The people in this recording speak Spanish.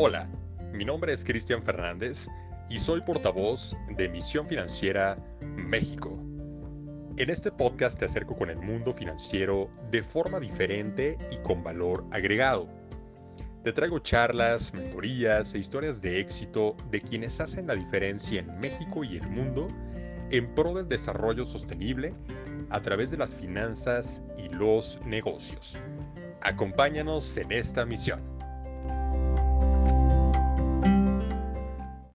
Hola, mi nombre es Cristian Fernández y soy portavoz de Misión Financiera México. En este podcast te acerco con el mundo financiero de forma diferente y con valor agregado. Te traigo charlas, mentorías e historias de éxito de quienes hacen la diferencia en México y el mundo en pro del desarrollo sostenible a través de las finanzas y los negocios. Acompáñanos en esta misión.